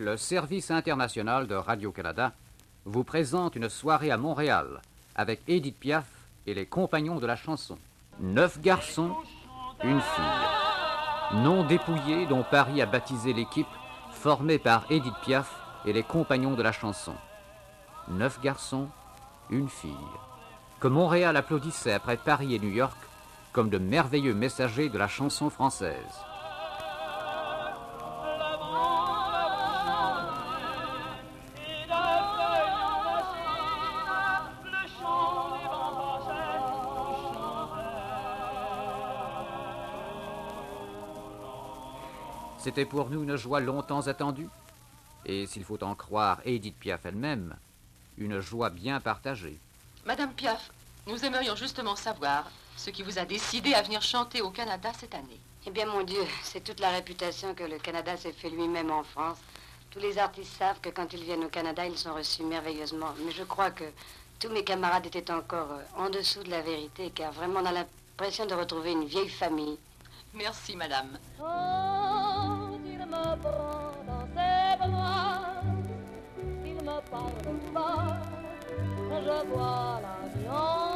le service international de Radio-Canada vous présente une soirée à Montréal avec Edith Piaf et les compagnons de la chanson. Neuf garçons, une fille. Nom dépouillé dont Paris a baptisé l'équipe formée par Edith Piaf et les compagnons de la chanson. Neuf garçons, une fille. Que Montréal applaudissait après Paris et New York comme de merveilleux messagers de la chanson française. C'était pour nous une joie longtemps attendue, et s'il faut en croire Edith Piaf elle-même, une joie bien partagée. Madame Piaf, nous aimerions justement savoir ce qui vous a décidé à venir chanter au Canada cette année. Eh bien, mon Dieu, c'est toute la réputation que le Canada s'est fait lui-même en France. Tous les artistes savent que quand ils viennent au Canada, ils sont reçus merveilleusement. Mais je crois que tous mes camarades étaient encore euh, en dessous de la vérité, car vraiment on a l'impression de retrouver une vieille famille. Merci, madame. Quand il me prend dans ses bras, s'il me parle pas, je vois la en